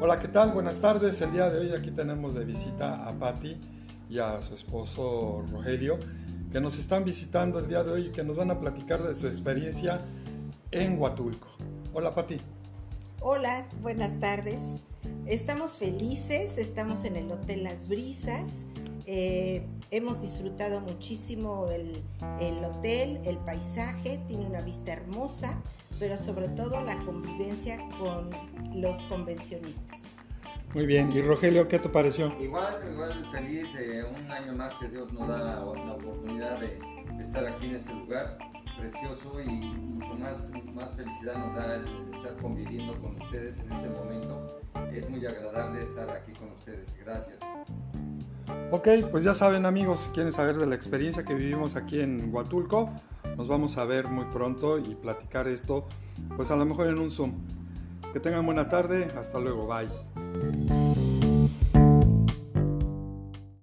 Hola, ¿qué tal? Buenas tardes. El día de hoy aquí tenemos de visita a Patti y a su esposo Rogelio, que nos están visitando el día de hoy y que nos van a platicar de su experiencia en Huatulco. Hola, Patti. Hola, buenas tardes. Estamos felices, estamos en el Hotel Las Brisas. Eh, hemos disfrutado muchísimo el, el hotel, el paisaje, tiene una vista hermosa, pero sobre todo la convivencia con los convencionistas. Muy bien, y Rogelio, ¿qué te pareció? Igual, igual feliz, eh, un año más que Dios nos da la oportunidad de estar aquí en este lugar precioso y mucho más, más felicidad nos da el estar conviviendo con ustedes en este momento. Es muy agradable estar aquí con ustedes. Gracias. Ok, pues ya saben amigos, si quieren saber de la experiencia que vivimos aquí en Huatulco, nos vamos a ver muy pronto y platicar esto, pues a lo mejor en un Zoom. Que tengan buena tarde, hasta luego, bye.